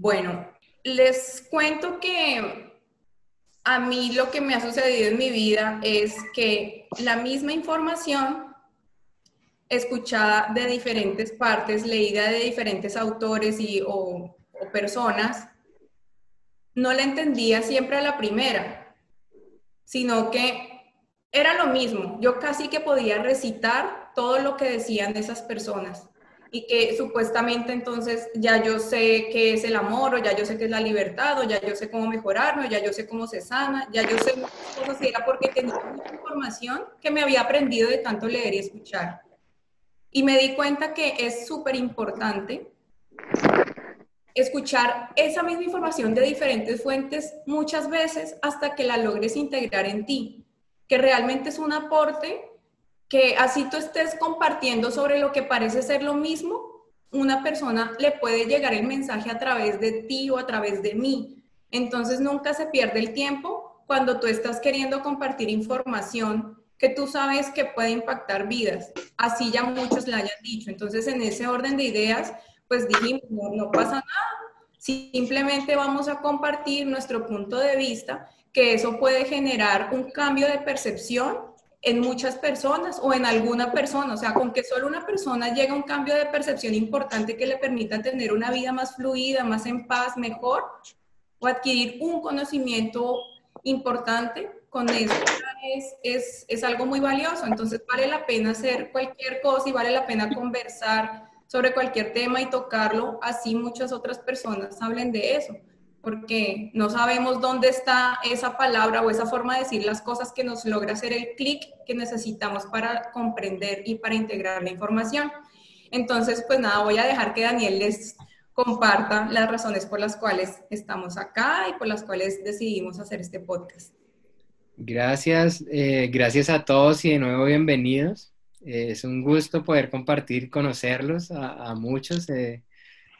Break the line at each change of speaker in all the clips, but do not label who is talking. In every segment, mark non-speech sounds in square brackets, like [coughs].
Bueno, les cuento que a mí lo que me ha sucedido en mi vida es que la misma información escuchada de diferentes partes, leída de diferentes autores y, o, o personas, no la entendía siempre a la primera, sino que era lo mismo. Yo casi que podía recitar todo lo que decían de esas personas y que supuestamente entonces ya yo sé qué es el amor, o ya yo sé qué es la libertad, o ya yo sé cómo mejorarme, o ya yo sé cómo se sana, ya yo sé muchas cosas y era porque tenía mucha información que me había aprendido de tanto leer y escuchar. Y me di cuenta que es súper importante escuchar esa misma información de diferentes fuentes muchas veces hasta que la logres integrar en ti, que realmente es un aporte que así tú estés compartiendo sobre lo que parece ser lo mismo, una persona le puede llegar el mensaje a través de ti o a través de mí. Entonces nunca se pierde el tiempo cuando tú estás queriendo compartir información que tú sabes que puede impactar vidas. Así ya muchos la hayan dicho. Entonces en ese orden de ideas, pues dijimos, no, no pasa nada. Simplemente vamos a compartir nuestro punto de vista, que eso puede generar un cambio de percepción en muchas personas o en alguna persona, o sea, con que solo una persona llega a un cambio de percepción importante que le permita tener una vida más fluida, más en paz, mejor, o adquirir un conocimiento importante, con eso es, es, es algo muy valioso. Entonces vale la pena hacer cualquier cosa y vale la pena conversar sobre cualquier tema y tocarlo, así muchas otras personas hablen de eso porque no sabemos dónde está esa palabra o esa forma de decir las cosas que nos logra hacer el clic que necesitamos para comprender y para integrar la información. Entonces, pues nada, voy a dejar que Daniel les comparta las razones por las cuales estamos acá y por las cuales decidimos hacer este podcast.
Gracias, eh, gracias a todos y de nuevo bienvenidos. Eh, es un gusto poder compartir, conocerlos a, muchos. Eh,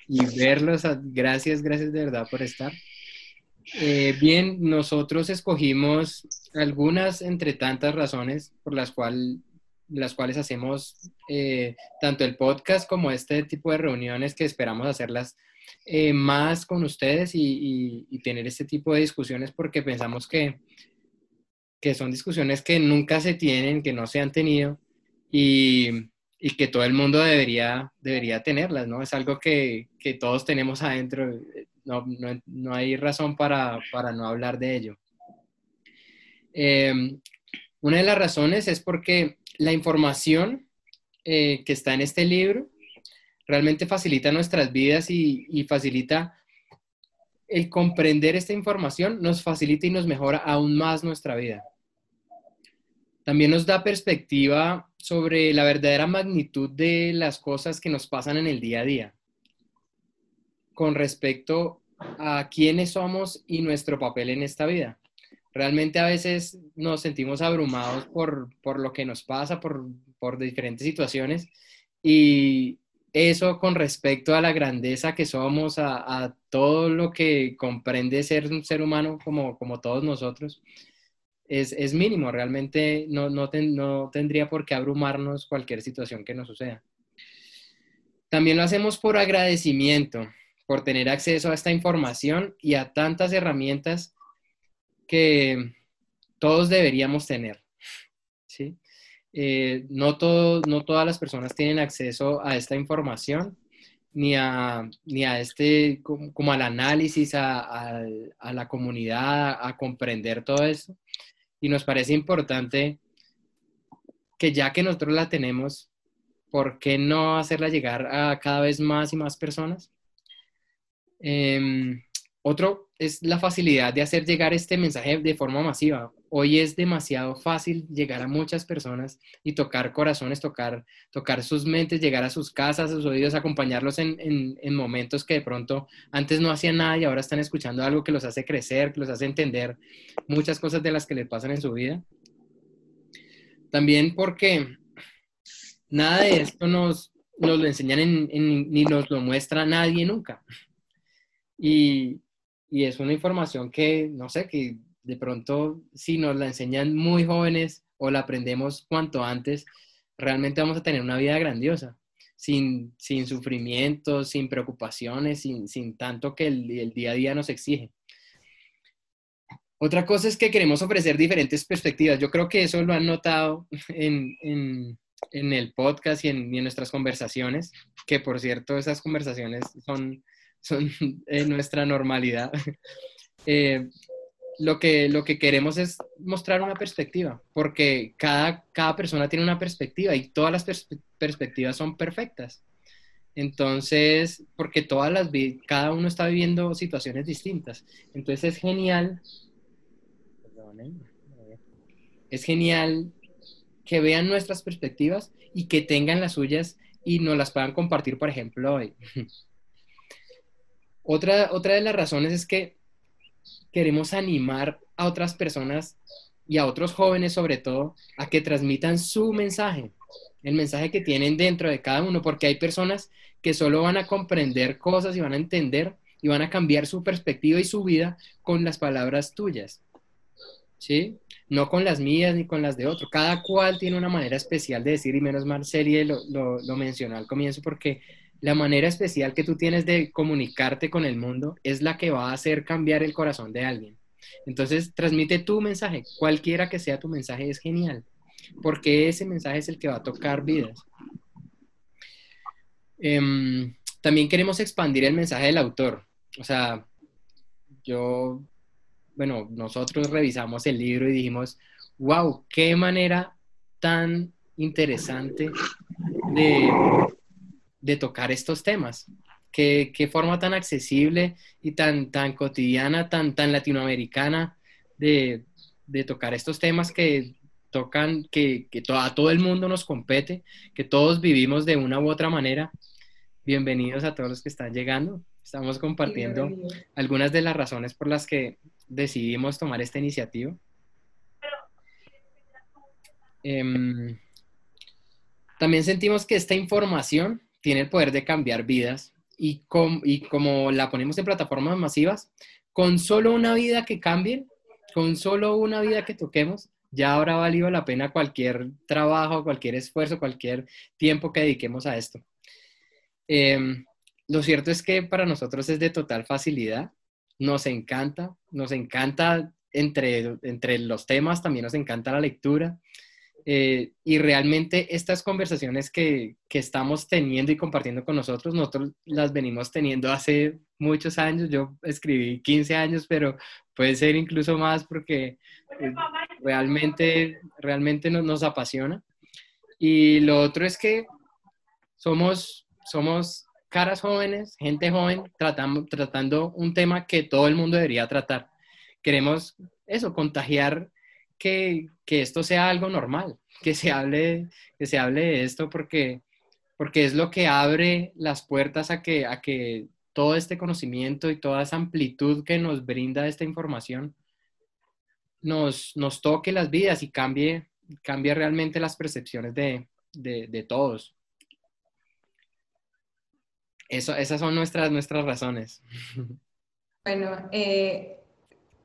y verlos. Gracias, gracias de verdad por estar. Eh, bien, nosotros escogimos algunas entre tantas razones por las, cual, las cuales hacemos eh, tanto el podcast como este tipo de reuniones que esperamos hacerlas eh, más con ustedes y, y, tener este tipo de discusiones porque pensamos que, que son discusiones que nunca se tienen, que no se han tenido y, y que todo el mundo debería, debería tenerlas, ¿no? Es algo que, que todos tenemos adentro, no, no, no hay razón para, para, no hablar de ello. Eh, una de las razones es porque la información eh, que está en este libro realmente facilita nuestras vidas y, y facilita el comprender esta información, nos facilita y nos mejora aún más nuestra vida. También nos da perspectiva sobre la verdadera magnitud de las cosas que nos pasan en el día a día con respecto a quiénes somos y nuestro papel en esta vida. Realmente a veces nos sentimos abrumados por, lo que nos pasa, por, por diferentes situaciones y eso con respecto a la grandeza que somos, a, todo lo que comprende ser un ser humano como, como todos nosotros, es, mínimo, realmente no, no, no tendría por qué abrumarnos cualquier situación que nos suceda. También lo hacemos por agradecimiento, por tener acceso a esta información y a tantas herramientas que todos deberíamos tener. ¿sí? Eh, no, no todas las personas tienen acceso a esta información, ni a, ni a este, como, al análisis, a, a, la comunidad, a comprender todo esto y nos parece importante que ya que nosotros la tenemos, ¿por qué no hacerla llegar a cada vez más y más personas? Em, otro es la facilidad de hacer llegar este mensaje de forma masiva. Hoy es demasiado fácil llegar a muchas personas y tocar corazones, tocar, tocar sus mentes, llegar a sus casas, a sus oídos, acompañarlos en, en, momentos que de pronto antes no hacían nada y ahora están escuchando algo que los hace crecer, que los hace entender muchas cosas de las que les pasan en su vida. También porque nada de esto nos, nos lo enseñan ni nos lo muestra nadie nunca. Y, y es una información que, no sé, que de pronto si nos la enseñan muy jóvenes o la aprendemos cuanto antes, realmente vamos a tener una vida grandiosa. sin, sin sufrimientos, sin preocupaciones, sin, sin tanto que el, el, día a día nos exige. Otra cosa es que queremos ofrecer diferentes perspectivas. Yo creo que eso lo han notado [laughs] en, en, en el podcast y en, en, nuestras conversaciones, que por cierto esas conversaciones son, son [laughs] nuestra normalidad. [laughs] Eh, lo que, lo que queremos es mostrar una perspectiva, porque cada, cada persona tiene una perspectiva y todas las perspectivas son perfectas. Entonces, porque todas las cada uno está viviendo situaciones distintas. Entonces es genial. Es genial que vean nuestras perspectivas y que tengan las suyas y nos las puedan compartir, por ejemplo, hoy. [laughs] otra, otra de las razones es que queremos animar a otras personas y a otros jóvenes sobre todo a que transmitan su mensaje, el mensaje que tienen dentro de cada uno, porque hay personas que solo van a comprender cosas y van a entender y van a cambiar su perspectiva y su vida con las palabras tuyas. ¿Sí? No con las mías ni con las de otro. Cada cual tiene una manera especial de decir, y menos mal Serie lo, lo, lo mencionó al comienzo, porque la manera especial que tú tienes de comunicarte con el mundo es la que va a hacer cambiar el corazón de alguien. Entonces, transmite tu mensaje, cualquiera que sea tu mensaje es genial, porque ese mensaje es el que va a tocar vidas. Em, también queremos expandir el mensaje del autor. O sea, yo, bueno, nosotros revisamos el libro y dijimos, wow, qué manera tan interesante de de tocar estos temas. Qué, qué, forma tan accesible y tan, tan cotidiana, tan, tan latinoamericana de, de tocar estos temas que tocan, que, que a todo el mundo nos compete, que todos vivimos de una u otra manera. Bienvenidos a todos los que están llegando. Estamos compartiendo algunas de las razones por las que decidimos tomar esta iniciativa. Eh, también sentimos que esta información tiene el poder de cambiar vidas y, como la ponemos en plataformas masivas, con solo una vida que cambie, con solo una vida que toquemos, ya habrá valido la pena cualquier trabajo, cualquier esfuerzo, cualquier tiempo que dediquemos a esto. Em, lo cierto es que para nosotros es de total facilidad, nos encanta, nos encanta entre, entre los temas, también nos encanta la lectura, eh, y realmente estas conversaciones que, que, estamos teniendo y compartiendo con nosotros, nosotros las venimos teniendo hace muchos años. Yo escribí 15 años, pero puede ser incluso más porque eh, realmente, realmente nos, nos, apasiona. Y lo otro es que somos, somos caras jóvenes, gente joven, tratando, tratando un tema que todo el mundo debería tratar. Queremos eso, contagiar que, que esto sea algo normal, que se hable, que se hable de esto porque, porque es lo que abre las puertas a que, a que todo este conocimiento y toda esa amplitud que nos brinda esta información nos, nos toque las vidas y cambie, cambie realmente las percepciones de, de, todos. Eso, esas son nuestras, nuestras razones.
Bueno, eh,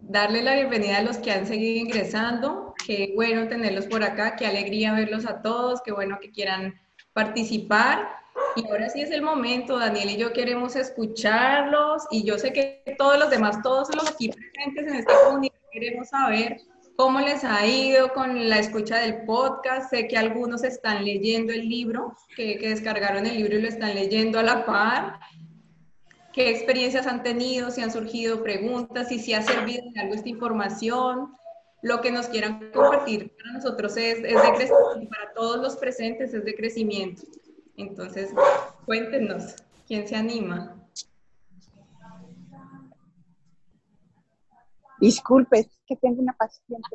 darle la bienvenida a los que han seguido ingresando. Qué bueno tenerlos por acá, qué alegría verlos a todos, qué bueno que quieran participar. Y ahora sí es el momento, Daniel y yo queremos escucharlos y yo sé que todos los demás, todos los aquí presentes en esta comunidad queremos saber cómo les ha ido con la escucha del podcast. Sé que algunos están leyendo el libro, que, que descargaron el libro y lo están leyendo a la par qué experiencias han tenido, si han surgido preguntas, y si ha servido de algo esta información, lo que nos quieran compartir para nosotros es, es de crecimiento, para todos los presentes es de crecimiento. Entonces, cuéntenos, ¿quién se anima?
Disculpe, que tengo una paciente.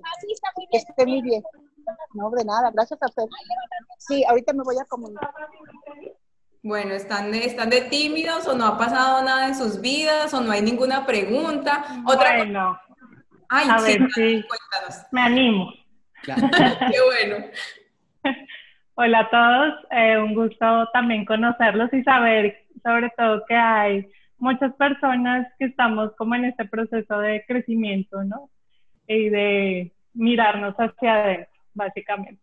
Que esté muy bien. No, de nada, gracias a usted. Sí, ahorita me voy a comunicar.
Bueno, ¿están de, ¿están de tímidos o no ha pasado nada en sus vidas o no hay ninguna pregunta?
Otra bueno, Ay, a ver, sí, me animo. [laughs]
Qué bueno. [laughs]
Hola a todos, eh, un gusto también conocerlos y saber sobre todo que hay muchas personas que estamos como en este proceso de crecimiento, ¿no? Y de mirarnos hacia adentro, básicamente.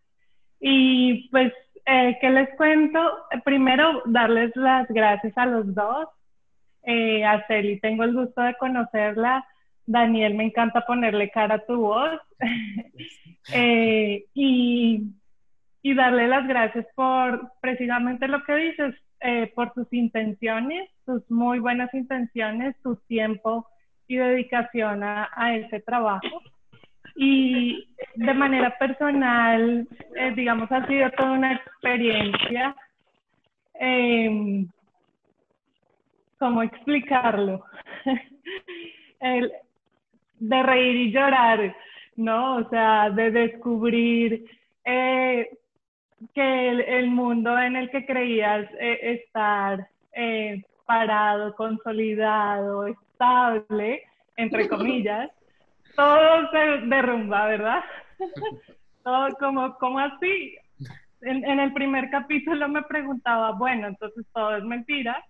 Y pues eh, ¿qué les cuento? Primero, darles las gracias a los dos. Eh, a Celi, tengo el gusto de conocerla. Daniel, me encanta ponerle cara a tu voz. [laughs] Eh, y, y, darle las gracias por precisamente lo que dices, eh, por tus intenciones, tus muy buenas intenciones, tu tiempo y dedicación a, a ese trabajo. Y de manera personal, eh, digamos, ha sido toda una experiencia. Eh, ¿Cómo explicarlo? [laughs] El, de reír y llorar, ¿no? O sea, de descubrir eh, que el, mundo en el que creías eh, estar eh, parado, consolidado, estable, entre [laughs] comillas, todo se derrumba, ¿verdad? [laughs] todo como, como así. En, en, el primer capítulo me preguntaba, bueno, entonces todo es mentira.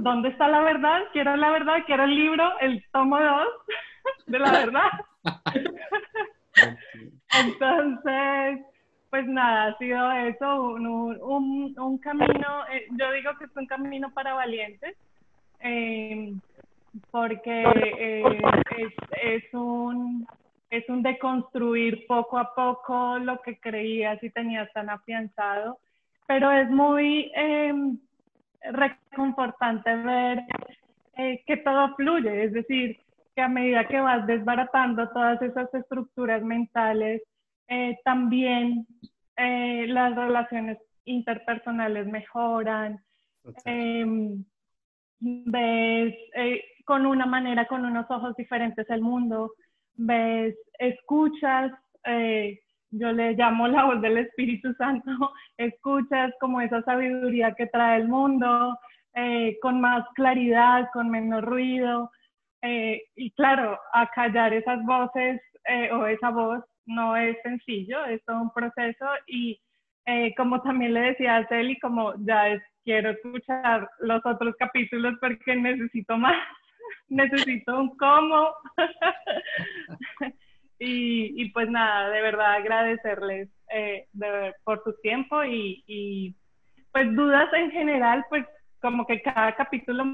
¿Dónde está la verdad? Quiero la verdad, quiero el libro, el tomo 2 [laughs] de la verdad. Entonces, pues nada, ha sido eso, un, un, un camino, eh, yo digo que es un camino para valientes, eh, porque eh, es, es, un, es un deconstruir poco a poco lo que creías y tenías tan afianzado, pero es muy reconfortante ver que todo fluye, es decir, que a medida que vas desbaratando todas esas estructuras mentales, eh, también eh, las relaciones interpersonales mejoran, em, ves eh, con una manera, con unos ojos diferentes el mundo, ves, escuchas, yo le llamo la voz del Espíritu Santo, [laughs] escuchas como esa sabiduría que trae el mundo, con más claridad, con menos ruido, eh, y claro, acallar esas voces eh, o esa voz no es sencillo, es todo un proceso. Y eh, como también le decía a Celi, como ya es, quiero escuchar los otros capítulos porque necesito más, [laughs] necesito un cómo. [laughs] y, y, pues nada, de verdad agradecerles por su tiempo y, y pues dudas en general, pues como que cada capítulo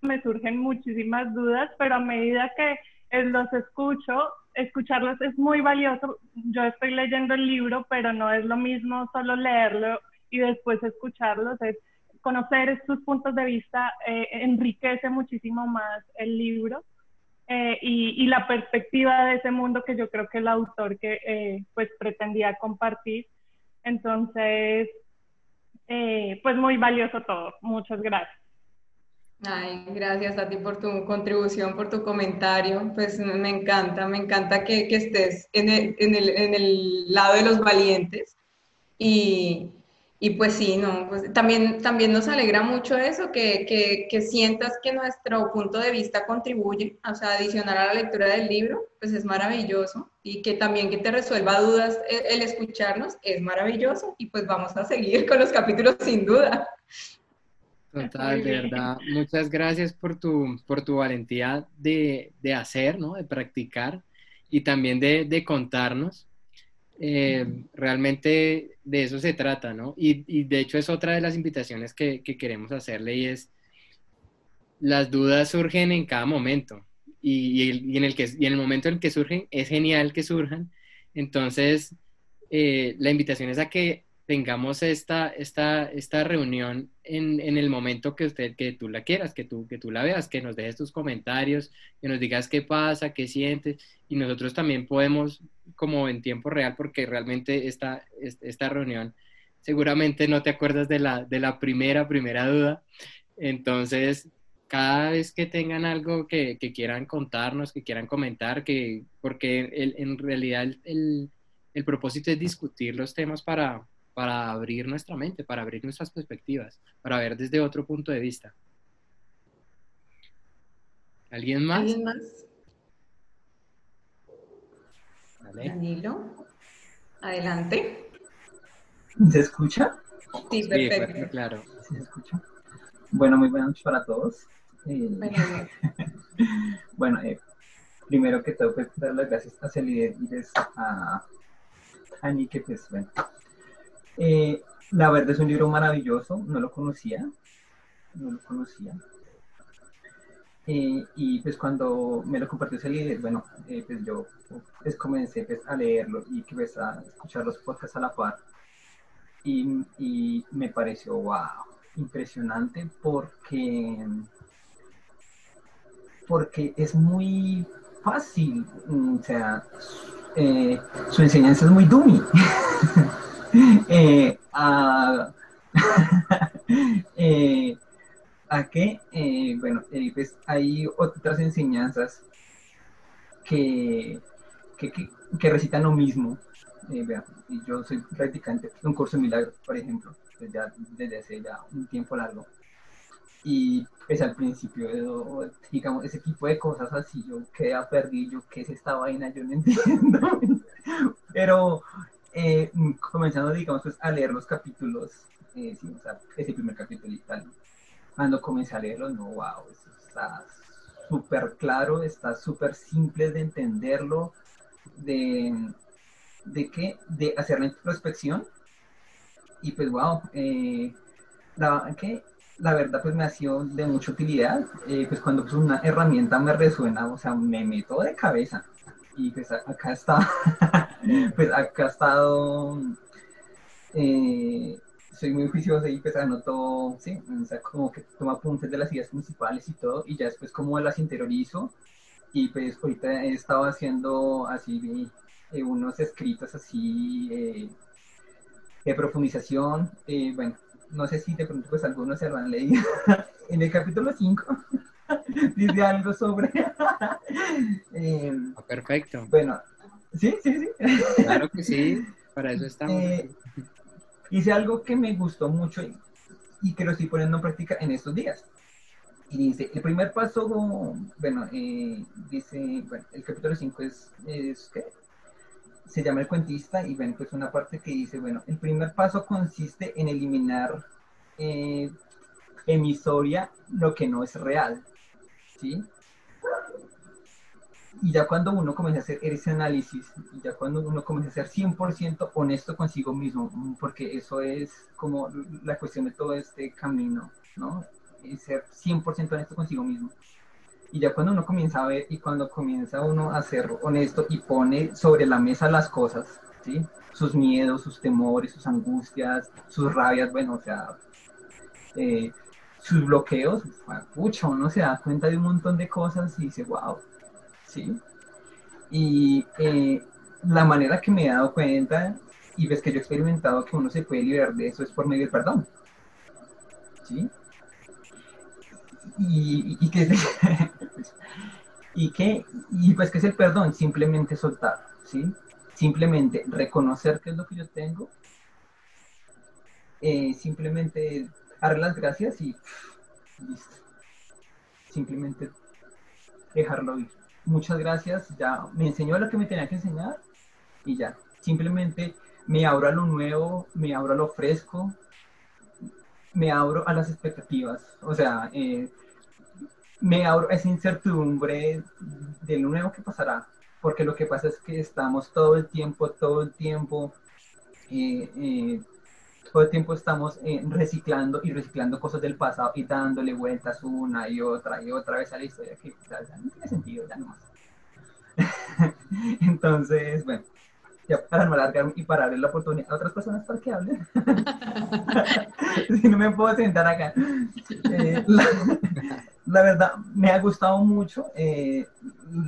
me surgen muchísimas dudas, pero a medida que los escucho, escucharlos es muy valioso. Yo estoy leyendo el libro, pero no es lo mismo solo leerlo y después escucharlos. Es conocer estos puntos de vista eh, enriquece muchísimo más el libro. Eh, y, la perspectiva de ese mundo que yo creo que el autor que eh, pues pretendía compartir. Entonces, pues muy valioso todo. Muchas gracias.
Ay, gracias a ti por tu contribución, por tu comentario. Pues me encanta, me encanta que, que estés en el, en, el, en el, lado de los valientes. Y, y, pues sí, no, pues también, también nos alegra mucho eso, que, que, que, sientas que nuestro punto de vista contribuye, o sea, adicionar a la lectura del libro, pues es maravilloso. Y que también que te resuelva dudas el, el escucharnos es maravilloso. Y pues vamos a seguir con los capítulos sin duda.
Total, de verdad. Muchas gracias por tu, por tu valentía de, de hacer, ¿no? De practicar y también de, de contarnos. Eh, realmente de eso se trata, ¿no? Y, de hecho es otra de las invitaciones que, que, queremos hacerle y es, las dudas surgen en cada momento y, y, en, el que, y en el momento en el que surgen es genial que surjan. Entonces, eh, la invitación es a que tengamos esta, esta, esta reunión en, en, el momento que, usted, que tú la quieras, que tú, que tú la veas, que nos dejes tus comentarios, que nos digas qué pasa, qué sientes, y nosotros también podemos, como en tiempo real, porque realmente esta, esta reunión, seguramente no te acuerdas de la, de la primera, primera duda, entonces cada vez que tengan algo que, que quieran contarnos, que quieran comentar, que, porque el, en realidad el, el propósito es discutir los temas para, para abrir nuestra mente, para abrir nuestras perspectivas, para ver desde otro punto de vista. ¿Alguien más?
¿Alguien más? Danilo, adelante.
¿Se escucha?
Sí, perfecto.
claro.
¿Se escucha? Bueno, muy buenas noches para todos. Eh, [laughs] bueno, eh, primero que todo, pues dar las gracias a a, a Ani, que pues, bueno, eh, la verdad es un libro maravilloso, no lo conocía, no lo conocía. Eh, y pues cuando me lo compartió ese líder, bueno, eh, pues yo pues comencé pues, a leerlo y pues, a escuchar los podcasts a la par. Y, me pareció, wow, impresionante porque, porque es muy fácil, o sea, su enseñanza es muy dummy. [laughs] [laughs] eh, a, [laughs] eh, eh, bueno, eh, pues hay otras enseñanzas que, que, que, recitan lo mismo. Vean, yo soy practicante de un curso de milagros, por ejemplo, ya, desde hace ya un tiempo largo. Y pues al principio, digamos, ese tipo de cosas así, yo quedé perdido, ¿qué es esta vaina? Yo no [laughs] entiendo. Pero eh, comenzando, digamos, pues, a leer los capítulos, eh, ese primer capítulo y tal, cuando comencé a leerlo, no, wow, eso está súper claro, está súper simple de entenderlo, de, de qué, de hacer la introspección, y pues, wow, eh, la, ¿qué? la verdad pues me ha sido de mucha utilidad, eh, pues cuando pues, una herramienta me resuena, o sea, me meto de cabeza, y pues acá está, [laughs] [laughs] pues acá ha estado, eh, soy muy juicioso y pues anoto, sí, o sea, como que tomo apuntes de las ideas principales y todo, y ya después como las interiorizo, y pues ahorita he estado haciendo así eh, unos escritos así eh, de profundización, bueno, no sé si de pronto pues algunos se lo han leído, [laughs] en el capítulo 5 [laughs] dice algo sobre...
Em, perfecto.
Bueno, sí, sí, sí.
Claro que sí, para eso estamos. Eh,
hice algo que me gustó mucho y, que lo estoy poniendo en práctica en estos días. Y dice, el primer paso, bueno, eh, dice, bueno, el capítulo 5 es, es que se llama el cuentista y ven pues una parte que dice, bueno, el primer paso consiste en eliminar eh, emisoria lo que no es real, ¿sí? Y ya cuando uno comienza a hacer ese análisis, y ya cuando uno comienza a ser 100% honesto consigo mismo, porque eso es como la cuestión de todo este camino, ¿no? Es ser 100% honesto consigo mismo. Y ya cuando uno comienza a ver y cuando comienza uno a ser honesto y pone sobre la mesa las cosas, ¿sí? Sus miedos, sus temores, sus angustias, sus rabias, bueno, o sea, eh, sus bloqueos, pucha, uno se da cuenta de un montón de cosas y dice, wow, ¿sí? Y eh, la manera que me he dado cuenta, y ves que yo he experimentado que uno se puede liberar de eso es por medio del perdón, ¿sí? Y, y, que, [laughs] y que, y pues que es el perdón, simplemente soltar, ¿sí? Simplemente reconocer qué es lo que yo tengo, eh, simplemente dar las gracias y listo. Simplemente dejarlo ir. Muchas gracias, ya me enseñó lo que me tenía que enseñar y ya. Simplemente me abro a lo nuevo, me abro a lo fresco, me abro a las expectativas. O sea, eh, me abro a esa incertidumbre de lo nuevo que pasará. Porque lo que pasa es que estamos todo el tiempo, todo el tiempo eh, eh, todo el tiempo estamos eh, reciclando y reciclando cosas del pasado y dándole vueltas una y otra y otra vez a la historia que ya no tiene sentido, ya no más. [laughs] Entonces, bueno, ya para no alargar y para darle la oportunidad a otras personas para que hablen. [laughs] si no me puedo sentar acá. Eh, la, verdad, me ha gustado mucho. Eh,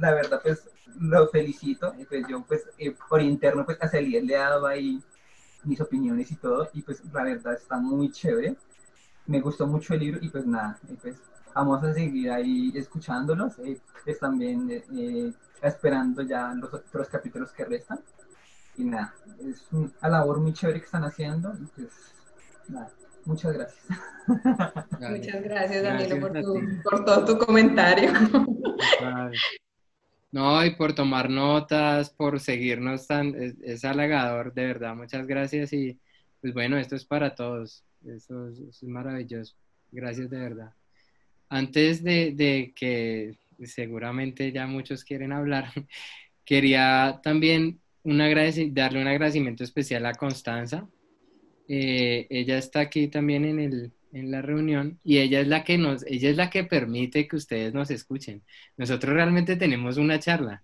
la verdad, pues lo felicito. Pues yo, pues, por interno, pues a Celia le he dado ahí mis opiniones y todo, y pues la verdad está muy chévere. Me gustó mucho el libro y pues nada, pues vamos a seguir ahí escuchándolos, eh, pues también eh, esperando ya los otros capítulos que restan. Y nada, es una labor muy chévere que están haciendo y pues nada, muchas gracias.
Muchas gracias, Danilo, por, por, todo tu comentario.
No, y por tomar notas, por seguirnos tan, es, halagador, de verdad, muchas gracias y pues bueno, esto es para todos, eso, es maravilloso, gracias de verdad. Antes de, que seguramente ya muchos quieren hablar, [laughs] quería también darle un agradecimiento especial a Constanza, eh, ella está aquí también en, el, en la reunión y ella es la que nos, ella es la que permite que ustedes nos escuchen. Nosotros realmente tenemos una charla.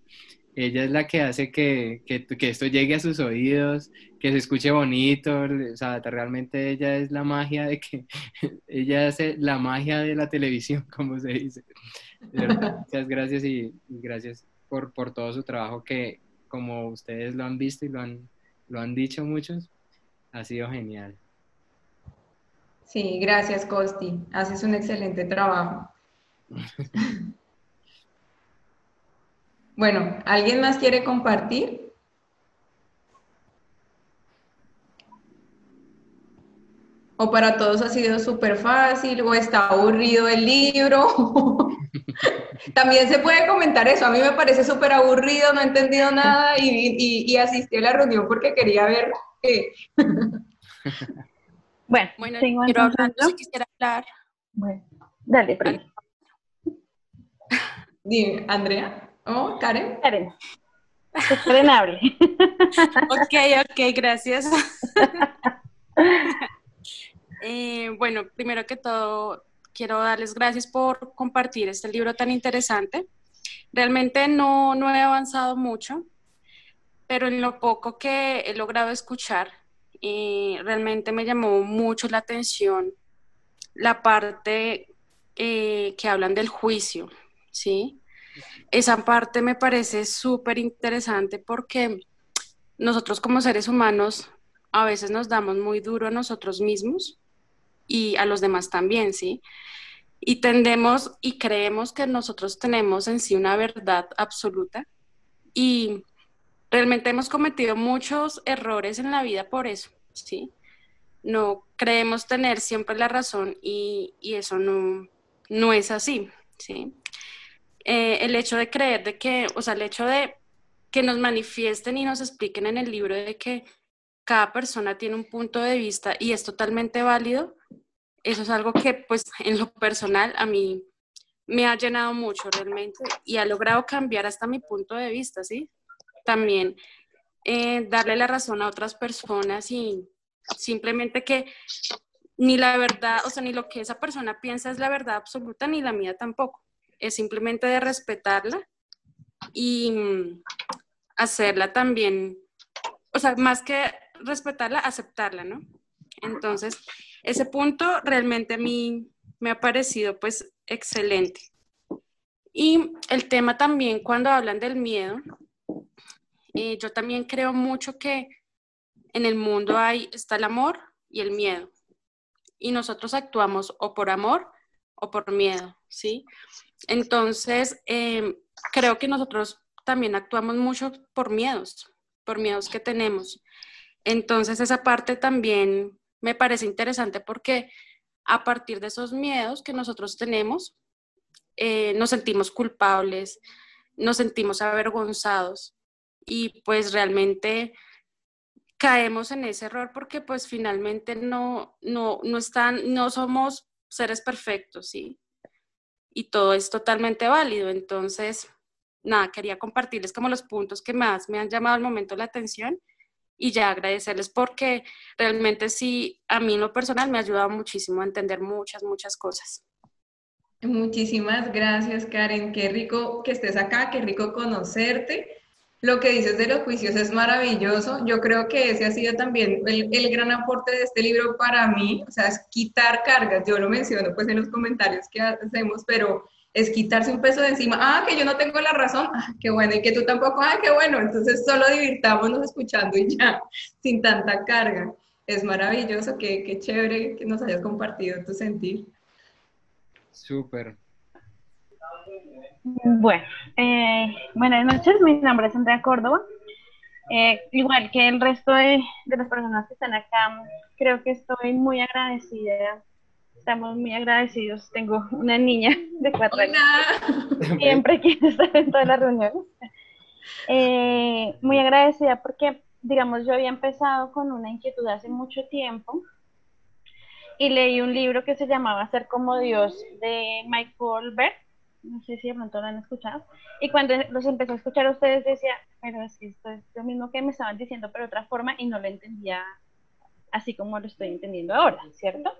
Ella es la que hace que, que, que esto llegue a sus oídos, que se escuche bonito, o sea, realmente ella es la magia de que, [laughs] ella hace la magia de la televisión, [laughs] como se dice. [laughs] Muchas gracias y, y gracias por, por todo su trabajo que, como ustedes lo han visto y lo han, lo han dicho muchos, ha sido genial.
Sí, gracias Costi. Haces un excelente trabajo. [laughs] bueno, ¿alguien más quiere compartir? ¿O para todos ha sido súper fácil? ¿O está aburrido el libro? [laughs] También se puede comentar eso. A mí me parece súper aburrido, no he entendido nada y, y, asistí a la reunión porque quería ver qué. [laughs]
bueno, bueno quiero hablar, si quisiera hablar.
Bueno, dale, [laughs]
Dime, Andrea. ¿O Karen?
Karen. Karen hable. [laughs]
ok, ok, gracias. [laughs] Eh, bueno, primero que todo, quiero darles gracias por compartir este libro tan interesante. Realmente no, no he avanzado mucho, pero en lo poco que he logrado escuchar, eh, realmente me llamó mucho la atención la parte eh, que hablan del juicio, ¿sí? Esa parte me parece súper interesante porque nosotros como seres humanos a veces nos damos muy duro a nosotros mismos y a los demás también, ¿sí? Y tendemos y creemos que nosotros tenemos en sí una verdad absoluta y realmente hemos cometido muchos errores en la vida por eso, ¿sí? No creemos tener siempre la razón y, eso no, no es así, ¿sí? Eh, el hecho de creer de que, o sea, el hecho de que nos manifiesten y nos expliquen en el libro de que cada persona tiene un punto de vista y es totalmente válido, eso es algo que pues en lo personal a mí me ha llenado mucho realmente y ha logrado cambiar hasta mi punto de vista, ¿sí? También eh, darle la razón a otras personas y simplemente que ni la verdad, o sea, ni lo que esa persona piensa es la verdad absoluta, ni la mía tampoco. Es simplemente de respetarla y mm, hacerla también, o sea, más que respetarla, aceptarla, ¿no? Entonces, ese punto realmente a mí me ha parecido pues excelente. Y el tema también cuando hablan del miedo, eh, yo también creo mucho que en el mundo hay, está el amor y el miedo. Y nosotros actuamos o por amor o por miedo, ¿sí? Entonces, em, creo que nosotros también actuamos mucho por miedos, por miedos que tenemos. Entonces, esa parte también me parece interesante porque a partir de esos miedos que nosotros tenemos, eh, nos sentimos culpables, nos sentimos avergonzados y pues realmente caemos en ese error porque pues finalmente no, no, no, están, no somos seres perfectos, ¿sí? Y todo es totalmente válido. Entonces, nada, quería compartirles como los puntos que más me han llamado al momento la atención y ya agradecerles porque realmente sí, a mí en lo personal me ha ayudado muchísimo a entender muchas, muchas cosas.
Muchísimas gracias, Karen. Qué rico que estés acá, qué rico conocerte. Lo que dices de los juicios es maravilloso. Yo creo que ese ha sido también el, el, gran aporte de este libro para mí, o sea, es quitar cargas. Yo lo menciono pues en los comentarios que hacemos, pero es quitarse un peso de encima. Ah, que yo no tengo la razón. Ah, qué bueno. Y que tú tampoco. Ah, qué bueno. Entonces solo divirtámonos escuchando y ya, [laughs] sin tanta carga. Es maravilloso. Qué, qué chévere que nos hayas compartido tu sentir.
Súper.
Bueno, eh, buenas noches. Mi nombre es Andrea Córdoba. Eh, igual que el resto de, de las personas que están acá, creo que estoy muy agradecida Estamos muy agradecidos. Tengo una niña de cuatro años. [laughs] Siempre quiere [laughs] estar en todas las reuniones. Eh, muy agradecida porque, digamos, yo había empezado con una inquietud hace mucho tiempo y leí un libro que se llamaba Ser como Dios de Michael Bert. No sé si de pronto lo han escuchado. Y cuando los empecé a escuchar a ustedes decía, pero es que esto es lo mismo que me estaban diciendo, pero de otra forma y no lo entendía así como lo estoy entendiendo ahora, ¿cierto?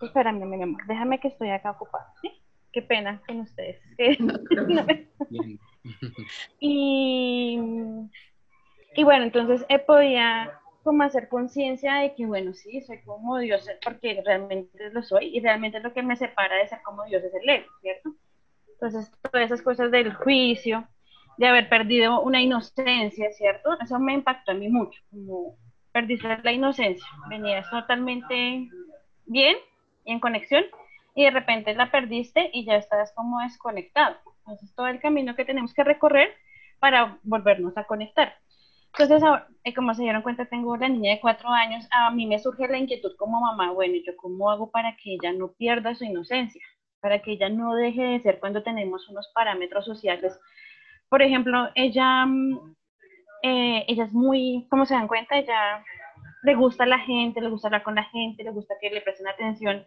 Espérame, mi amor, déjame que estoy acá ocupado, ¿sí? Qué pena con ustedes. [laughs] [laughs] y, y bueno, entonces he podía como hacer conciencia de que, bueno, sí, soy como Dios, porque realmente lo soy, y realmente lo que me separa de ser como Dios es el ego, ¿cierto? Entonces, todas esas cosas del juicio, de haber perdido una inocencia, ¿cierto? Eso me impactó a mí mucho, como perdiste la inocencia, venías totalmente bien y en conexión, y de repente la perdiste y ya estás como desconectado. Entonces, todo el camino que tenemos que recorrer para volvernos a conectar. Entonces, eh, como se dieron cuenta, tengo la niña de cuatro años, a mí me surge la inquietud como mamá, bueno, ¿yo cómo hago para que ella no pierda su inocencia? Para que ella no deje de ser cuando tenemos unos parámetros sociales. Por ejemplo, ella, mm, eh, ella es muy, como se dan cuenta, ella le gusta a la gente, le gusta hablar con la gente, le gusta que le presten atención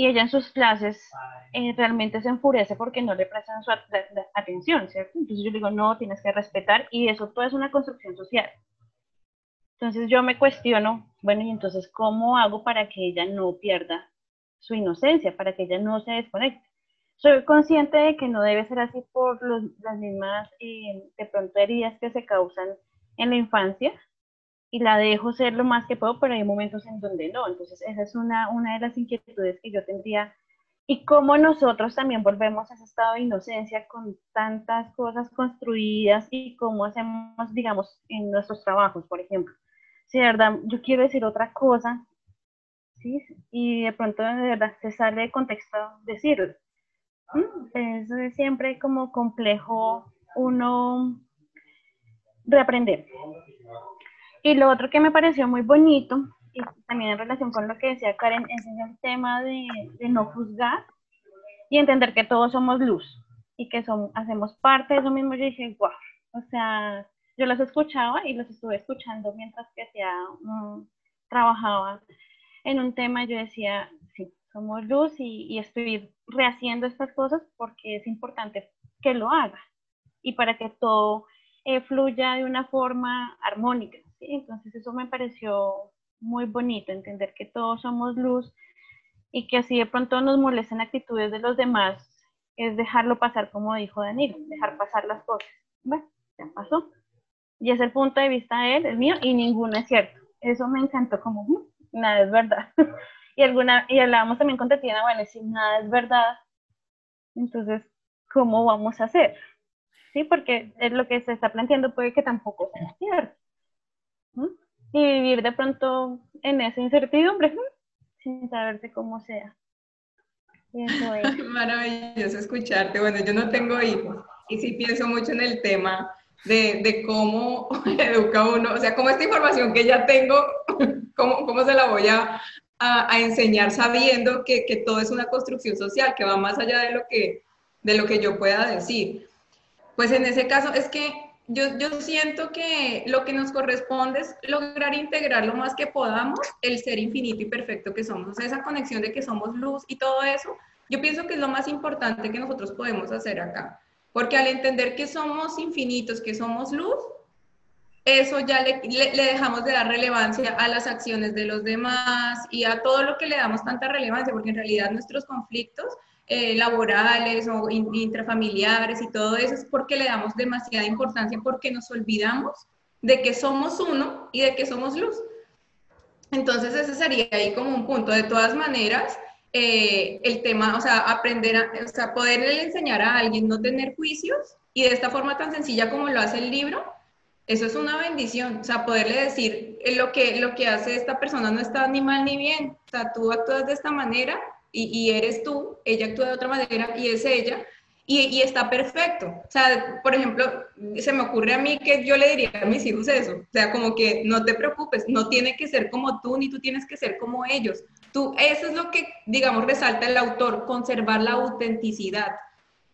y ella en sus clases eh, realmente se enfurece porque no le prestan su atención, ¿cierto? Entonces yo digo, no, tienes que respetar y eso todo es una construcción social. Entonces yo me cuestiono, bueno, y entonces, ¿cómo hago para que ella no pierda su inocencia, para que ella no se desconecte? Soy consciente de que no debe ser así por las mismas, eh, de pronto, heridas que se causan en la infancia, y la dejo ser lo más que puedo, pero hay momentos en donde no. Entonces, esa es una, una de las inquietudes que yo tendría. Y cómo nosotros también volvemos a ese estado de inocencia con tantas cosas construidas y cómo hacemos, digamos, en nuestros trabajos, por ejemplo. Si de verdad yo quiero decir otra cosa, ¿sí? Y de pronto de verdad se sale de contexto decirlo. Es siempre como complejo uno reaprender. Y lo otro que me pareció muy bonito, y también en relación con lo que decía Karen, es el tema de, no juzgar y entender que todos somos luz y que son, hacemos parte de eso mismo. Yo dije, wow, o sea, yo los escuchaba y los estuve escuchando mientras que hacía, trabajaba en un tema. Yo decía, sí, somos luz y, y estoy rehaciendo estas cosas porque es importante que lo haga y para que todo eh, fluya de una forma armónica. Entonces eso me pareció muy bonito, entender que todos somos luz y que así de pronto nos molesten actitudes de los demás, es dejarlo pasar como dijo Danilo, dejar pasar las cosas. Bueno, ya pasó. Y es el punto de vista de él, el mío, y ninguno es cierto. Eso me encantó como, mm, nada es verdad. [laughs] y, alguna, y hablábamos también con Tatiana, bueno, si nada es verdad, entonces, ¿cómo vamos a hacer? Sí, porque es lo que se está planteando puede que tampoco sea cierto y vivir de pronto en esa incertidumbre sin saberse cómo sea. [laughs]
Maravilloso escucharte. Bueno, yo no tengo hijos y sí pienso mucho en el tema de, de cómo [laughs] educa uno, o sea, cómo esta información que ya tengo, [laughs] cómo, cómo se la voy a, a, a enseñar sabiendo que, que, todo es una construcción social, que va más allá de lo que, de lo que yo pueda decir. Pues en ese caso es que yo, yo siento que lo que nos corresponde es lograr integrar lo más que podamos el ser infinito y perfecto que somos, esa conexión de que somos luz y todo eso, yo pienso que es lo más importante que nosotros podemos hacer acá, porque al entender que somos infinitos, que somos luz, eso ya le, le, dejamos de dar relevancia a las acciones de los demás y a todo lo que le damos tanta relevancia, porque en realidad nuestros conflictos eh, laborales o intrafamiliares y todo eso es porque le damos demasiada importancia, porque nos olvidamos de que somos uno y de que somos luz. Entonces ese sería ahí como un punto. De todas maneras, eh, el tema, o sea, aprender, a, o sea, poderle enseñar a alguien no tener juicios y de esta forma tan sencilla como lo hace el libro, eso es una bendición, o sea, poderle decir eh, lo que, lo que hace esta persona no está ni mal ni bien, o sea, tú actúas de esta manera y, eres tú, ella actúa de otra manera y es ella, y, y, está perfecto. O sea, por ejemplo, se me ocurre a mí que yo le diría a mis hijos eso, o sea, como que no te preocupes, no tiene que ser como tú, ni tú tienes que ser como ellos. Tú, eso es lo que, digamos, resalta el autor, conservar la autenticidad.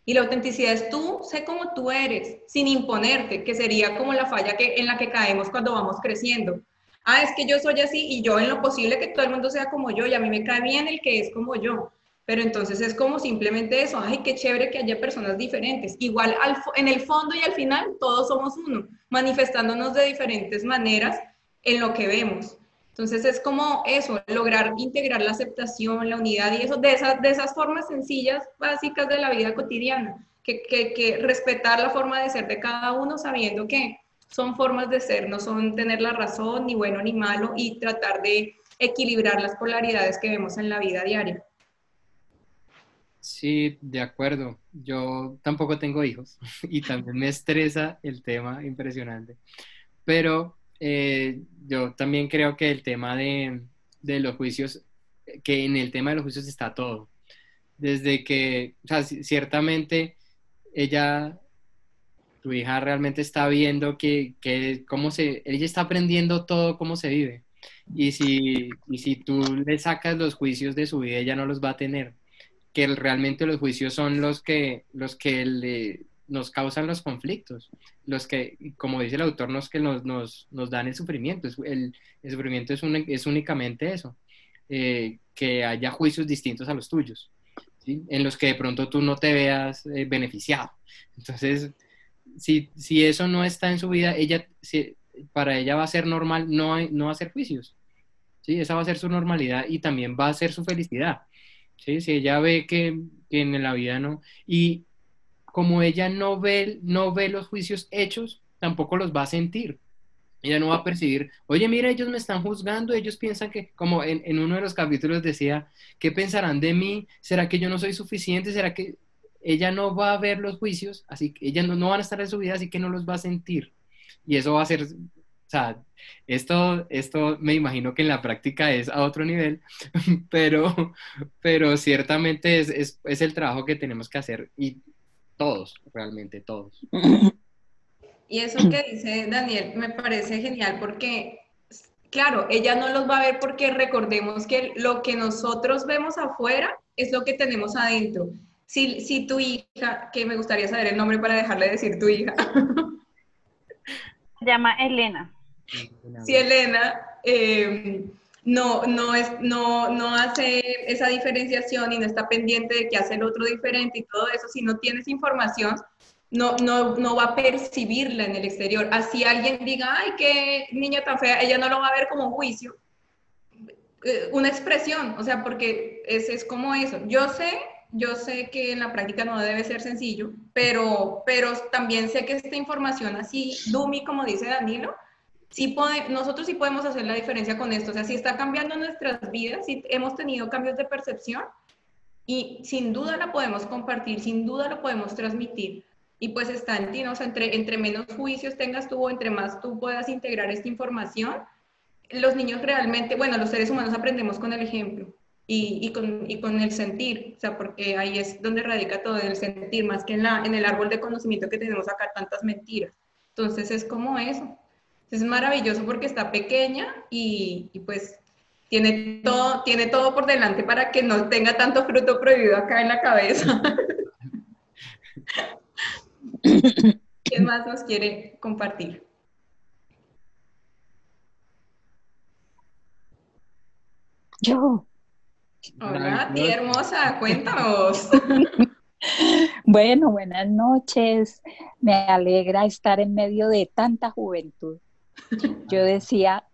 Y la autenticidad es tú, sé como tú eres, sin imponerte, que sería como la falla que, en la que caemos cuando vamos creciendo ah, es que yo soy así y yo en lo posible que todo el mundo sea como yo y a mí me cae bien el que es como yo. Pero entonces es como simplemente eso, ay, qué chévere que haya personas diferentes. Igual al, en el fondo y al final todos somos uno, manifestándonos de diferentes maneras en lo que vemos. Entonces es como eso, lograr integrar la aceptación, la unidad y eso de esas, de esas formas sencillas, básicas de la vida cotidiana, que, que, que respetar la forma de ser de cada uno sabiendo que son formas de ser, no son tener la razón, ni bueno ni malo, y tratar de equilibrar las polaridades que vemos en la vida diaria.
Sí, de acuerdo. Yo tampoco tengo hijos [laughs] y también me estresa el tema impresionante. Pero eh, yo también creo que el tema de, de, los juicios, que en el tema de los juicios está todo. Desde que, o sea, ciertamente ella, tu hija realmente está viendo que, que cómo se, ella está aprendiendo todo cómo se vive. Y si, y si tú le sacas los juicios de su vida, ella no los va a tener que realmente los juicios son los que, los que le, nos causan los conflictos, los que, como dice el autor, nos, que nos, nos, nos dan el sufrimiento. El, el sufrimiento es, un, es, únicamente eso, eh, que haya juicios distintos a los tuyos, ¿sí? en los que de pronto tú no te veas eh, beneficiado. Entonces, si, si, eso no está en su vida, ella, si, para ella va a ser normal no, hay, no hacer juicios. ¿sí? Esa va a ser su normalidad y también va a ser su felicidad. ¿sí? Si ella ve que, en la vida no, y como ella no ve, no ve los juicios hechos, tampoco los va a sentir. Ella no va a percibir, oye, mira, ellos me están juzgando, ellos piensan que, como en, en uno de los capítulos decía, ¿qué pensarán de mí? ¿Será que yo no soy suficiente? ¿Será que ella no va a ver los juicios? Así que ella no, no van a estar en su vida, así que no los va a sentir. Y eso va a ser o sea, esto, esto me imagino que en la práctica es a otro nivel, [laughs] pero, pero ciertamente es, es, es el trabajo que tenemos que hacer y todos, realmente todos. [clears throat]
Y eso que dice Daniel me parece genial porque, claro, ella no los va a ver porque recordemos que lo que nosotros vemos afuera es lo que tenemos adentro. Si, si tu hija, que me gustaría saber el nombre para dejarle decir tu hija.
Se llama Elena
si Elena eh, no, no, es, no, no hace esa diferenciación y no está pendiente de que hace el otro diferente y todo eso, si no tienes información, no, no, no va a percibirla en el exterior. Así alguien diga, ay, qué niña tan fea, ella no lo va a ver como un juicio, eh, una expresión, o sea, porque es, es como eso. Yo sé yo sé que en la práctica no debe ser sencillo, pero, pero también sé que esta información así, Dumi, como dice Danilo, sí nosotros sí podemos hacer la diferencia con esto. O sea, si está cambiando nuestras vidas, si hemos tenido cambios de percepción y sin duda la podemos compartir, sin duda lo podemos transmitir. Y pues está en ti, ¿no? O sea, entre, entre menos juicios tengas tú o entre más tú puedas integrar esta información, los niños realmente, bueno, los seres humanos aprendemos con el ejemplo y, y, con, y con el sentir, o sea, porque ahí es donde radica todo el sentir, más que en, la, en el árbol de conocimiento que tenemos acá tantas mentiras. Entonces es como eso. Es maravilloso porque está pequeña y, pues tiene todo, tiene todo por delante para que no tenga tanto fruto prohibido acá en la cabeza. [laughs] ¿Quién más nos quiere compartir?
Yo.
Hola, tía hermosa, [laughs] cuéntanos.
Bueno, buenas noches. Me alegra estar en medio de tanta juventud. Yo decía,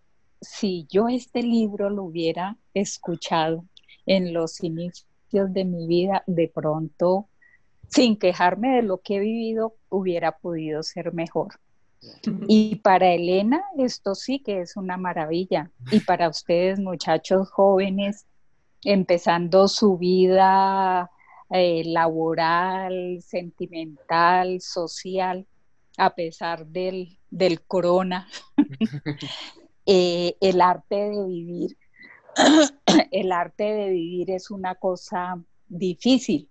si yo este libro lo hubiera escuchado en los inicios de mi vida, de pronto, sin quejarme de lo que he vivido, hubiera podido ser mejor. Y para Elena, esto sí que es una maravilla. Y para ustedes, muchachos jóvenes, empezando su vida eh, laboral, sentimental, social, a pesar del, del corona, [laughs] eh, el arte de vivir, [coughs] el arte de vivir es una cosa difícil.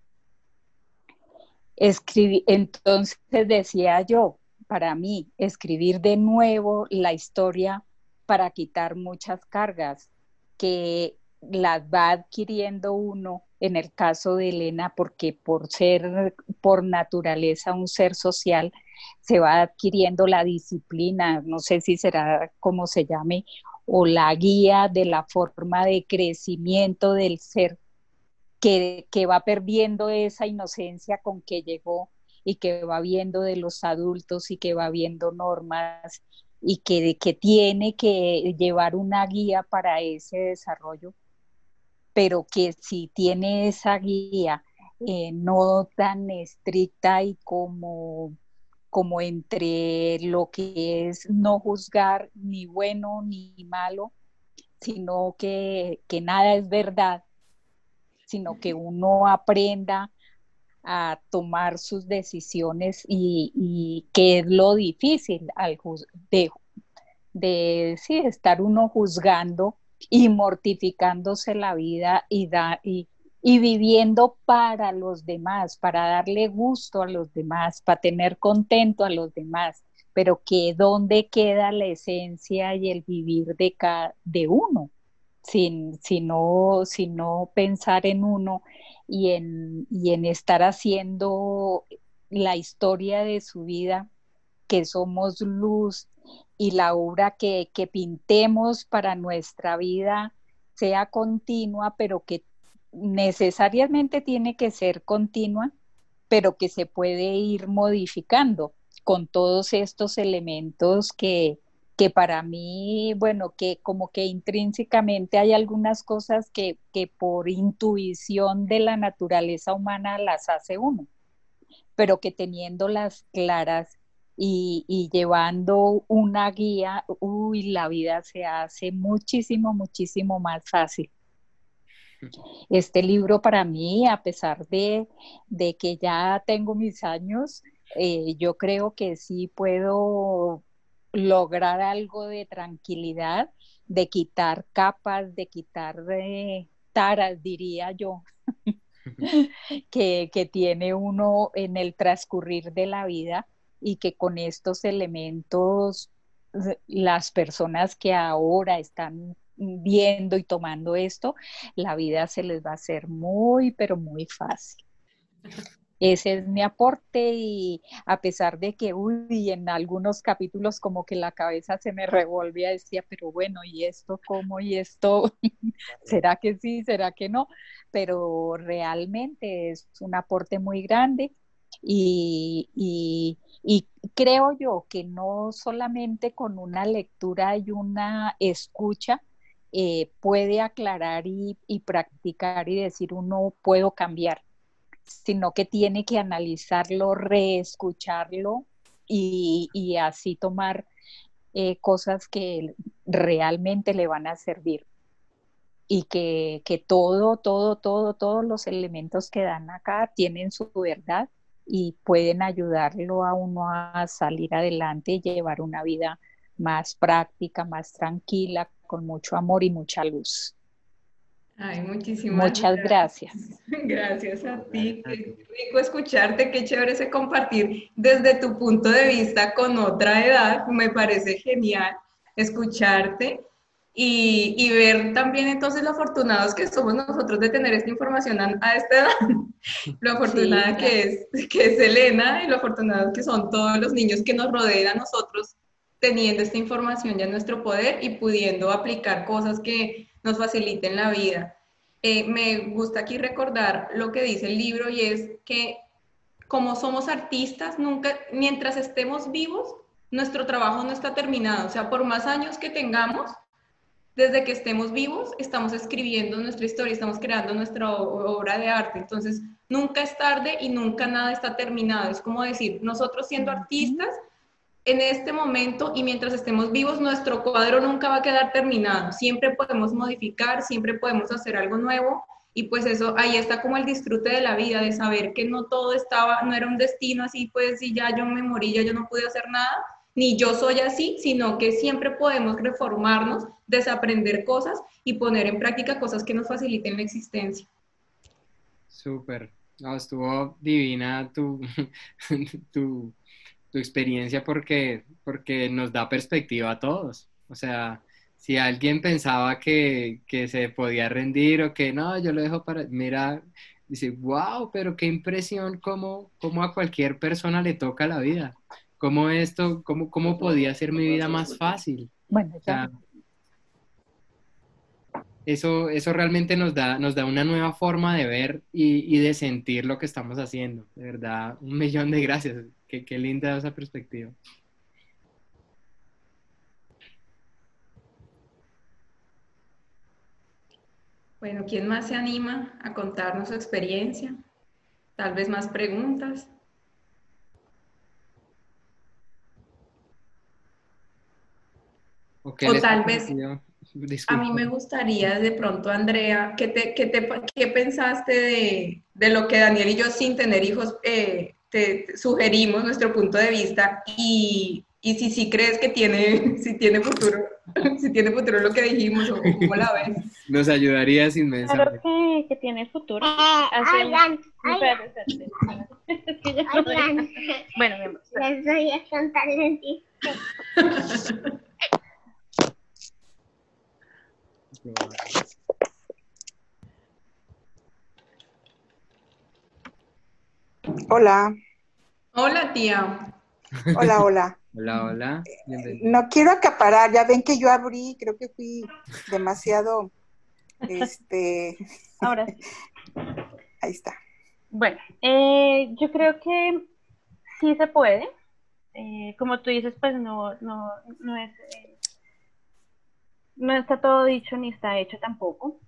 Entonces decía yo, para mí, escribir de nuevo la historia para quitar muchas cargas que las va adquiriendo uno en el caso de Elena, porque por ser por naturaleza un ser social, se va adquiriendo la disciplina, no sé si será como se llame, o la guía de la forma de crecimiento del ser, que, que va perdiendo esa inocencia con que llegó y que va viendo de los adultos y que va viendo normas y que, que tiene que llevar una guía para ese desarrollo, pero que si tiene esa guía eh, no tan estricta y como, como entre lo que es no juzgar ni bueno ni malo, sino que, que nada es verdad, sino que uno aprenda a tomar sus decisiones y, y que es lo difícil al, de, de estar uno juzgando y mortificándose la vida y, da, y, y viviendo para los demás, para darle gusto a los demás, para tener contento a los demás, pero que dónde queda la esencia y el vivir de, cada, de uno, sin, sin, no, no pensar en uno y en, y en estar haciendo la historia de su vida, que somos luz y la obra que, pintemos para nuestra vida sea continua, pero que necesariamente tiene que ser continua, pero que se puede ir modificando con todos estos elementos que, que para mí, bueno, que como que intrínsecamente hay algunas cosas que, que por intuición de la naturaleza humana las hace uno, pero que teniéndolas claras y, y, llevando una guía, uy, la vida se hace muchísimo, muchísimo más fácil. Este libro para mí, a pesar de, de que ya tengo mis años, eh, yo creo que sí puedo lograr algo de tranquilidad, de quitar capas, de quitar de taras, diría yo, [laughs] [laughs] que, que tiene uno en el transcurrir de la vida y que con estos elementos las personas que ahora están viendo y tomando esto, la vida se les va a hacer muy, pero muy fácil. [laughs] Ese es mi aporte y a pesar de que, uy, en algunos capítulos como que la cabeza se me revolvía, decía, pero bueno, ¿y esto cómo? ¿Y esto? [laughs] ¿Será que sí? ¿Será que no? Pero realmente es un aporte muy grande y, y, creo yo que no solamente con una lectura y una escucha, eh, puede aclarar y, y, practicar y decir uno puedo cambiar sino que tiene que analizarlo, reescucharlo y, y así tomar eh, cosas que realmente le van a servir. Y que, que todo, todo, todo, todos los elementos que dan acá tienen su verdad y pueden ayudarlo a uno a salir adelante y llevar una vida más práctica, más tranquila, con mucho amor y mucha luz.
Ay, muchísimas
Muchas gracias.
Gracias [laughs] a ti. Qué rico escucharte, qué chévere ese compartir desde tu punto de vista con otra edad. Me parece genial escucharte y, y ver también entonces lo afortunados que somos nosotros de tener esta información a, a esta edad. [laughs] lo afortunada sí, que, es, que es Elena y lo afortunados que son todos los niños que nos rodean a nosotros teniendo esta información ya en nuestro poder y pudiendo aplicar cosas que nos faciliten la vida. Eh, me gusta aquí recordar lo que dice el libro y es que como somos artistas, nunca, mientras estemos vivos, nuestro trabajo no está terminado. O sea, por más años que tengamos, desde que estemos vivos, estamos escribiendo nuestra historia, estamos creando nuestra obra de arte. Entonces, nunca es tarde y nunca nada está terminado. Es como decir, nosotros siendo artistas, en este momento y mientras estemos vivos, nuestro cuadro nunca va a quedar terminado. Siempre podemos modificar, siempre podemos hacer algo nuevo y pues eso, ahí está como el disfrute de la vida, de saber que no todo estaba, no era un destino así, pues si ya yo me morí, ya yo no pude hacer nada, ni yo soy así, sino que siempre podemos reformarnos, desaprender cosas y poner en práctica cosas que nos faciliten la existencia.
Súper, estuvo divina tu, [laughs] tu tu experiencia porque, porque nos da perspectiva a todos. O sea, si alguien pensaba que, que, se podía rendir o que no, yo lo dejo para, mira, dice, wow, pero qué impresión cómo, cómo a cualquier persona le toca la vida. ¿Cómo esto, cómo, cómo podía hacer mi vida más fácil?
Bueno, o
eso, eso realmente nos da, nos da una nueva forma de ver y, y de sentir lo que estamos haciendo. De verdad, un millón de gracias. Qué, qué linda esa perspectiva.
Bueno, ¿quién más se anima a contarnos su experiencia? Tal vez más preguntas.
O,
o tal vez, a mí me gustaría de pronto, Andrea, ¿qué, te, qué, te, qué pensaste de, de, lo que Daniel y yo, sin tener hijos, eh, te, sugerimos nuestro punto de vista y, y si sí crees que tiene, [laughs] si tiene futuro, [laughs] si tiene futuro lo que dijimos o cómo la ves. [laughs]
Nos ayudarías inmensamente.
Claro que, que tiene futuro. Así, Bueno, mi amor.
Les voy a contar
Hola.
Hola, tía.
Hola, hola.
Hola, hola.
No quiero acaparar, ya ven que yo abrí, creo que fui demasiado, este...
Ahora sí. [laughs]
Ahí está.
Bueno, eh, yo creo que sí se puede. Eh, como tú dices, pues no, no, no es... Eh, no está todo dicho ni está hecho tampoco.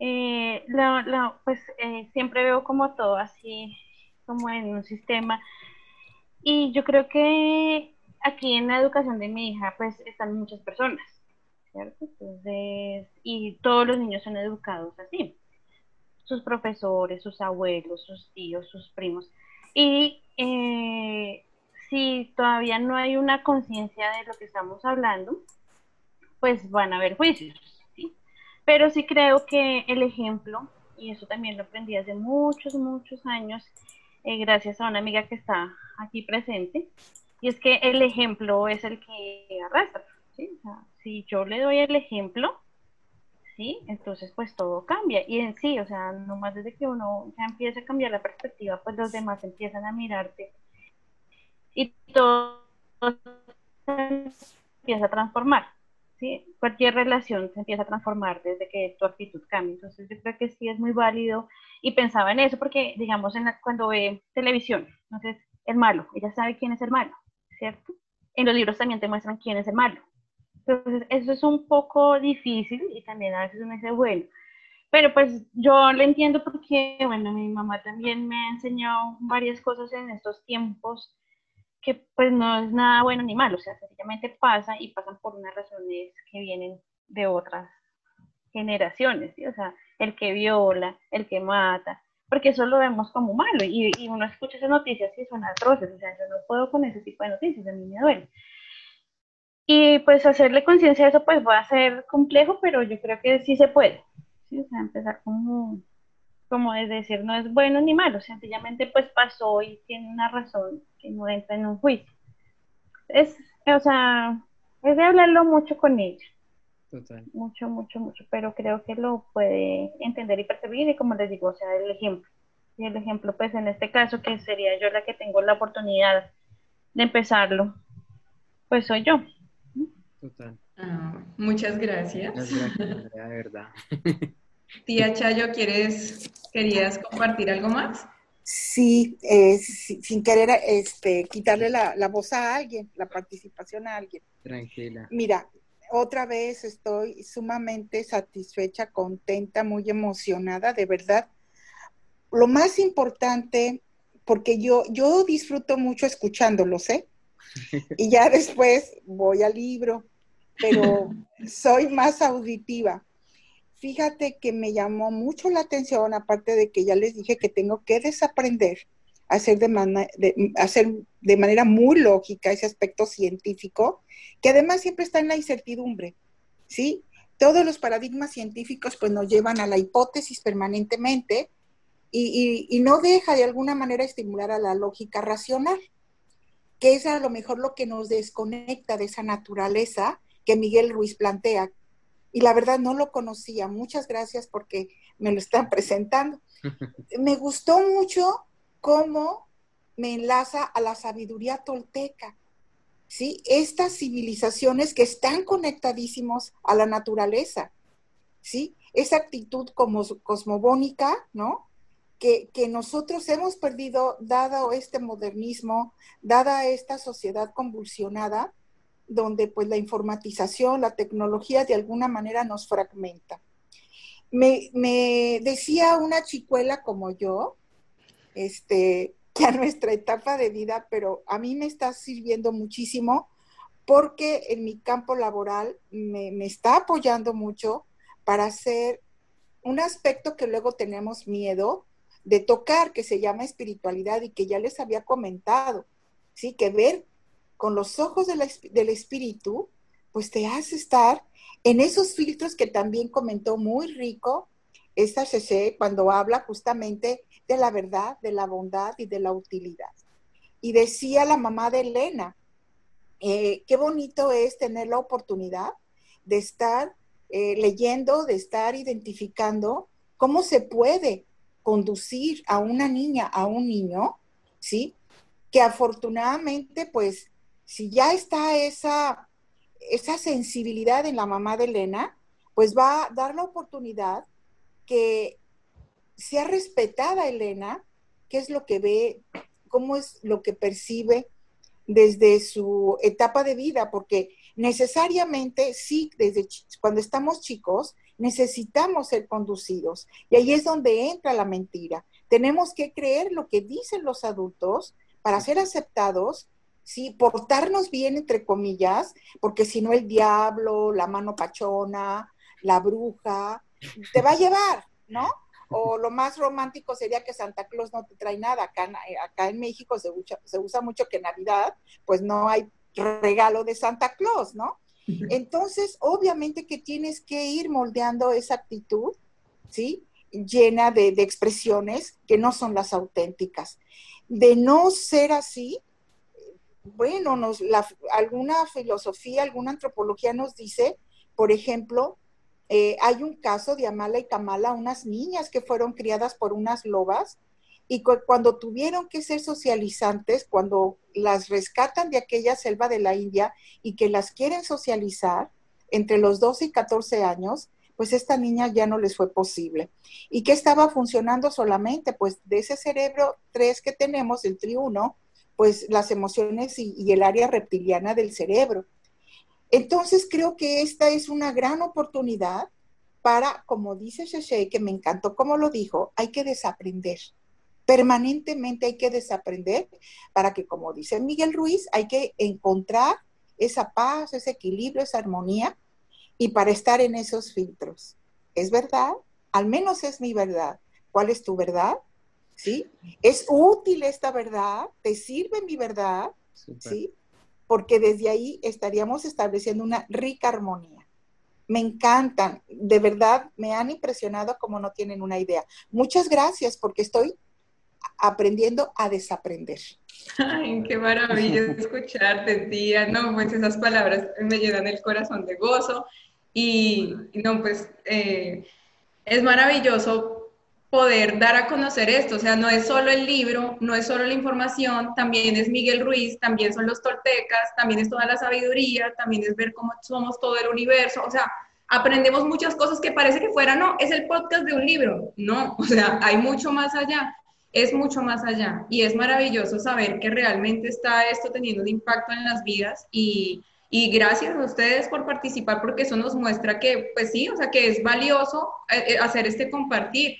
Eh, la, pues eh, siempre veo como todo así, como en un sistema. Y yo creo que aquí en la educación de mi hija, pues están muchas personas, ¿cierto? Entonces, y todos los niños son educados así. Sus profesores, sus abuelos, sus tíos, sus primos. Y eh, si todavía no hay una conciencia de lo que estamos hablando, pues van a haber juicios, ¿sí? Pero sí creo que el ejemplo, y eso también lo aprendí hace muchos, muchos años, eh, gracias a una amiga que está aquí presente, y es que el ejemplo es el que arrastra, ¿sí? Si yo le doy el ejemplo, ¿sí? Entonces pues todo cambia, y en sí, o sea, nomás desde que uno ya empieza a cambiar la perspectiva, pues los demás empiezan a mirarte, y todo empieza a transformar. Cualquier relación se empieza a transformar desde que tu actitud cambia. Entonces yo creo que sí es muy válido y pensaba en eso porque, digamos, cuando ve televisión, entonces el malo, ella sabe quién es el malo, ¿cierto? En los libros también te muestran quién es el malo. Entonces eso es un poco difícil y también a veces uno dice, bueno, pero pues yo lo entiendo porque, bueno, mi mamá también me ha enseñado varias cosas en estos tiempos que pues no es nada bueno ni malo, o sea, sencillamente pasa y pasan por unas razones que vienen de otras generaciones, ¿sí? o sea, el que viola, el que mata, porque eso lo vemos como malo y, y uno escucha esas noticias y son atroces, o sea, yo no puedo con ese tipo de noticias, a mí me duele. Y pues hacerle conciencia de eso pues va a ser complejo, pero yo creo que sí se puede, ¿sí? o sea, empezar como como es decir, no es bueno ni malo, sencillamente pues pasó y tiene una razón que no entra en un juicio. Es, o sea, es de hablarlo mucho con ella. Total. Mucho, mucho, mucho, pero creo que lo puede entender y percibir y como les digo, o sea, el ejemplo. Y el ejemplo, pues en este caso, que sería yo la que tengo la oportunidad de empezarlo, pues soy yo.
Total. Ah, muchas gracias.
Muchas gracias, de verdad. [laughs]
Tía Chayo, ¿quieres, ¿querías compartir algo más?
Sí, eh, sin querer este, quitarle la, la, voz a alguien, la participación a alguien.
Tranquila.
Mira, otra vez estoy sumamente satisfecha, contenta, muy emocionada, de verdad. Lo más importante, porque yo, yo disfruto mucho escuchándolos, ¿eh? [laughs] Y ya después voy al libro, pero [laughs] soy más auditiva fíjate que me llamó mucho la atención, aparte de que ya les dije que tengo que desaprender hacer de, de, hacer de manera muy lógica ese aspecto científico, que además siempre está en la incertidumbre, ¿sí? Todos los paradigmas científicos pues nos llevan a la hipótesis permanentemente y, y no deja de alguna manera estimular a la lógica racional, que es a lo mejor lo que nos desconecta de esa naturaleza que Miguel Ruiz plantea, y la verdad no lo conocía. Muchas gracias porque me lo están presentando. [laughs] me gustó mucho cómo me enlaza a la sabiduría tolteca. ¿Sí? Estas civilizaciones que están conectadísimos a la naturaleza, ¿sí? Esa actitud como cosmogónica, ¿no? Que, que, nosotros hemos perdido, dado este modernismo, dada esta sociedad convulsionada, donde pues la informatización, la tecnología de alguna manera nos fragmenta. me, decía una chicuela como yo, este, [laughs] que a nuestra etapa de vida, pero a mí me está sirviendo muchísimo porque en mi campo laboral me, me está apoyando mucho para hacer un aspecto que luego tenemos miedo de tocar, que se llama espiritualidad y que ya les había comentado, ¿sí? Que ver con los ojos del espíritu, pues te hace estar en esos filtros que también comentó muy rico esta CC cuando habla justamente de la verdad, de la bondad y de la utilidad. Y decía la mamá de Elena, eh, qué bonito es tener la oportunidad de estar eh, leyendo, de estar identificando cómo se puede conducir a una niña, a un niño, ¿sí? Que afortunadamente, pues, si ya está esa, esa sensibilidad en la mamá de Elena, pues va a dar la oportunidad que sea respetada Elena, qué es lo que ve, cómo es lo que percibe desde su etapa de vida, porque necesariamente sí, desde cuando estamos chicos, necesitamos ser conducidos. Y ahí es donde entra la mentira. Tenemos que creer lo que dicen los adultos para ser aceptados, ¿sí? portarnos bien, entre comillas, porque si no el diablo, la mano pachona, la bruja, te va a llevar, ¿no? O lo más romántico sería que Santa Claus no te trae nada. Acá, acá en México se usa, se usa mucho que Navidad, pues no hay regalo de Santa Claus, ¿no? Entonces, obviamente que tienes que ir moldeando esa actitud, ¿sí? Llena de, expresiones que no son las auténticas. De no ser así, bueno, nos, alguna filosofía, alguna antropología nos dice, por ejemplo, eh, hay un caso de Amala y Kamala, unas niñas que fueron criadas por unas lobas y cuando tuvieron que ser socializantes, cuando las rescatan de aquella selva de la India y que las quieren socializar entre los 12 y 14 años, pues esta niña ya no les fue posible. ¿Y qué estaba funcionando solamente? Pues de ese cerebro 3 que tenemos, el triuno, pues las emociones y, el área reptiliana del cerebro. Entonces creo que esta es una gran oportunidad para, como dice Sheshe, que me encantó como lo dijo, hay que desaprender Permanentemente hay que desaprender para que, como dice Miguel Ruiz, hay que encontrar esa paz, ese equilibrio, esa armonía y para estar en esos filtros. ¿Es verdad? Al menos es mi verdad. ¿Cuál es tu verdad? ¿Sí? ¿Es útil esta verdad? ¿Te sirve mi verdad? ¿Sí? Porque desde ahí estaríamos estableciendo una rica armonía. Me encantan, de verdad, me han impresionado como no tienen una idea. Muchas gracias porque estoy aprendiendo a desaprender.
Ay, qué maravilla [laughs] escucharte, tía. No, pues esas palabras me llenan el corazón de gozo. Y, no, pues eh, es maravilloso poder dar a conocer esto. O sea, no es solo el libro, no es solo la información, también es Miguel Ruiz, también son los toltecas, también es toda la sabiduría, también es ver cómo somos todo el universo. O sea, aprendemos muchas cosas que parece que fuera, no, es el podcast de un libro. No, [laughs] o sea, hay mucho más allá es mucho más allá y es maravilloso saber que realmente está esto teniendo un impacto en las vidas y, gracias a ustedes por participar porque eso nos muestra que, pues sí, o sea, que es valioso eh, eh, hacer este compartir.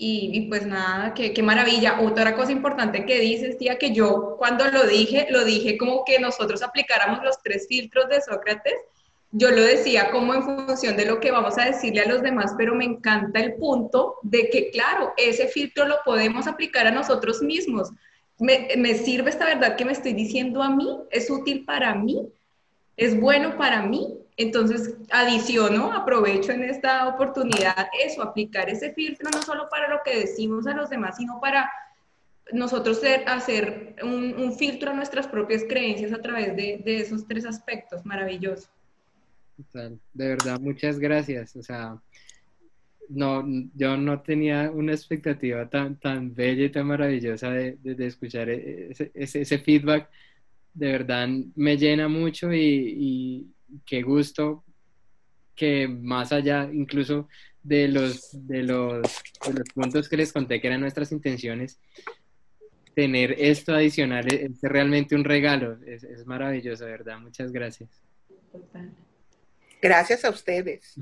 Y, pues nada, qué, qué maravilla. Otra cosa importante que dices, tía, que yo cuando lo dije, lo dije como que nosotros aplicáramos los tres filtros de Sócrates yo lo decía como en función de lo que vamos a decirle a los demás, pero me encanta el punto de que, claro, ese filtro lo podemos aplicar a nosotros mismos. Me, sirve esta verdad que me estoy diciendo a mí, es útil para mí, es bueno para mí. Entonces, adiciono, aprovecho en esta oportunidad eso, aplicar ese filtro no solo para lo que decimos a los demás, sino para nosotros hacer un, filtro a nuestras propias creencias a través de, de esos tres aspectos. Maravilloso.
De verdad, muchas gracias. O sea, no, yo no tenía una expectativa tan, tan bella y tan maravillosa de, escuchar e, ese, ese, feedback. De verdad me llena mucho y, qué gusto que más allá incluso de los, de los, de los puntos que les conté que eran nuestras intenciones, tener esto adicional es, realmente un regalo. Es, es maravilloso, de verdad. Muchas gracias.
Gracias a ustedes.